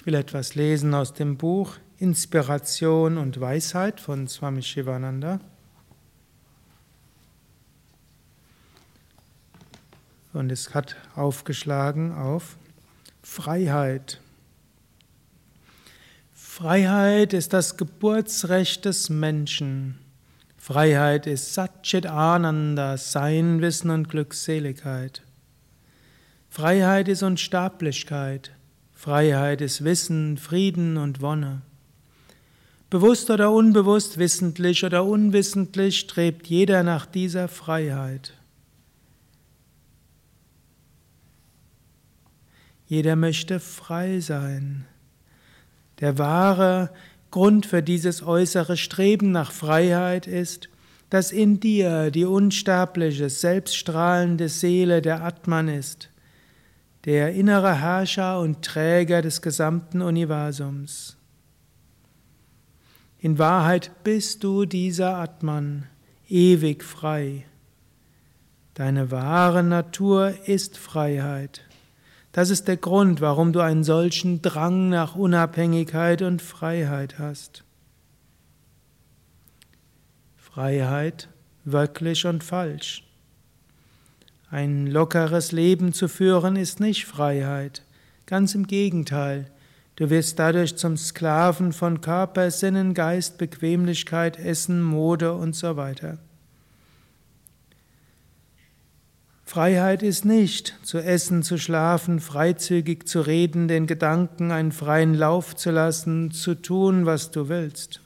Ich will etwas lesen aus dem Buch Inspiration und Weisheit von Swami Shivananda. Und es hat aufgeschlagen auf Freiheit. Freiheit ist das Geburtsrecht des Menschen. Freiheit ist Satchit Ananda, Sein, Wissen und Glückseligkeit. Freiheit ist Unsterblichkeit. Freiheit ist Wissen, Frieden und Wonne. Bewusst oder unbewusst, wissentlich oder unwissentlich strebt jeder nach dieser Freiheit. Jeder möchte frei sein. Der wahre Grund für dieses äußere Streben nach Freiheit ist, dass in dir die unsterbliche, selbststrahlende Seele der Atman ist der innere Herrscher und Träger des gesamten Universums. In Wahrheit bist du dieser Atman, ewig frei. Deine wahre Natur ist Freiheit. Das ist der Grund, warum du einen solchen Drang nach Unabhängigkeit und Freiheit hast. Freiheit, wirklich und falsch. Ein lockeres Leben zu führen ist nicht Freiheit. Ganz im Gegenteil. Du wirst dadurch zum Sklaven von Körper, Sinnen, Geist, Bequemlichkeit, Essen, Mode und so weiter. Freiheit ist nicht zu essen, zu schlafen, freizügig zu reden, den Gedanken einen freien Lauf zu lassen, zu tun, was du willst.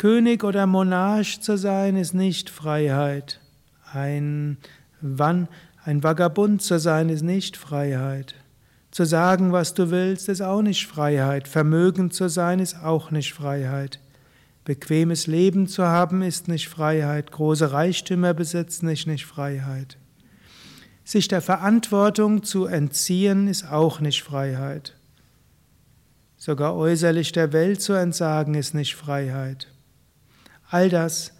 König oder Monarch zu sein ist nicht Freiheit. Ein, Wann, ein Vagabund zu sein ist nicht Freiheit. Zu sagen, was du willst, ist auch nicht Freiheit. Vermögend zu sein ist auch nicht Freiheit. Bequemes Leben zu haben ist nicht Freiheit. Große Reichtümer besitzen ist nicht Freiheit. Sich der Verantwortung zu entziehen ist auch nicht Freiheit. Sogar äußerlich der Welt zu entsagen ist nicht Freiheit. All das,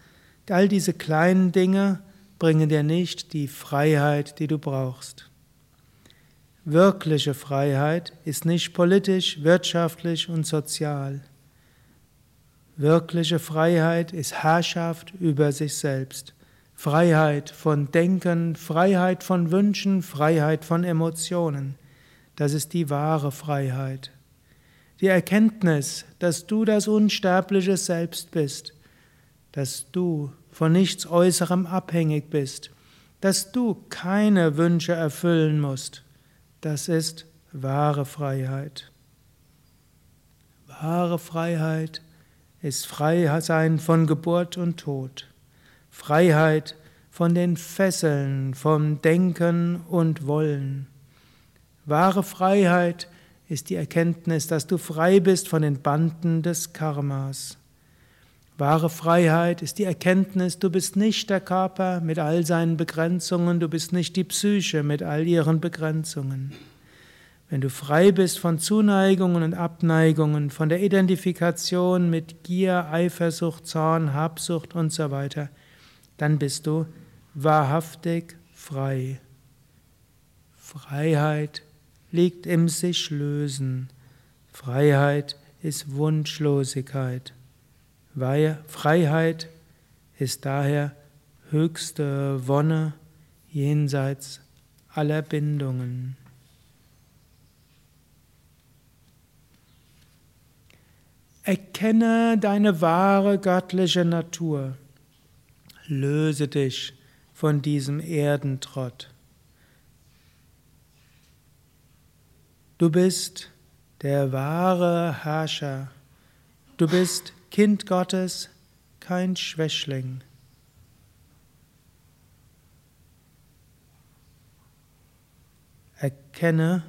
all diese kleinen Dinge bringen dir nicht die Freiheit, die du brauchst. Wirkliche Freiheit ist nicht politisch, wirtschaftlich und sozial. Wirkliche Freiheit ist Herrschaft über sich selbst. Freiheit von Denken, Freiheit von Wünschen, Freiheit von Emotionen. Das ist die wahre Freiheit. Die Erkenntnis, dass du das unsterbliche Selbst bist, dass du von nichts Äußerem abhängig bist, dass du keine Wünsche erfüllen musst, das ist wahre Freiheit. Wahre Freiheit ist Freisein von Geburt und Tod, Freiheit von den Fesseln, vom Denken und Wollen. Wahre Freiheit ist die Erkenntnis, dass du frei bist von den Banden des Karmas. Wahre Freiheit ist die Erkenntnis, du bist nicht der Körper mit all seinen Begrenzungen, du bist nicht die Psyche mit all ihren Begrenzungen. Wenn du frei bist von Zuneigungen und Abneigungen, von der Identifikation mit Gier, Eifersucht, Zorn, Habsucht und so weiter, dann bist du wahrhaftig frei. Freiheit liegt im sich lösen. Freiheit ist Wunschlosigkeit. Freiheit ist daher höchste Wonne jenseits aller Bindungen. Erkenne deine wahre göttliche Natur. Löse dich von diesem Erdentrott. Du bist der wahre Herrscher. Du bist Kind Gottes, kein Schwächling. Erkenne,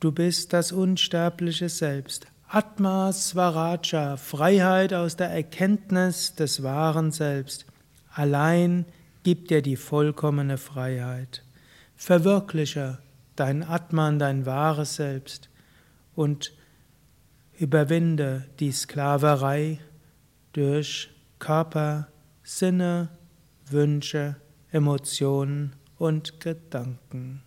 du bist das unsterbliche Selbst. Atma Svaraja, Freiheit aus der Erkenntnis des wahren Selbst. Allein gibt dir die vollkommene Freiheit. Verwirkliche dein Atman, dein wahres Selbst und Überwinde die Sklaverei durch Körper, Sinne, Wünsche, Emotionen und Gedanken.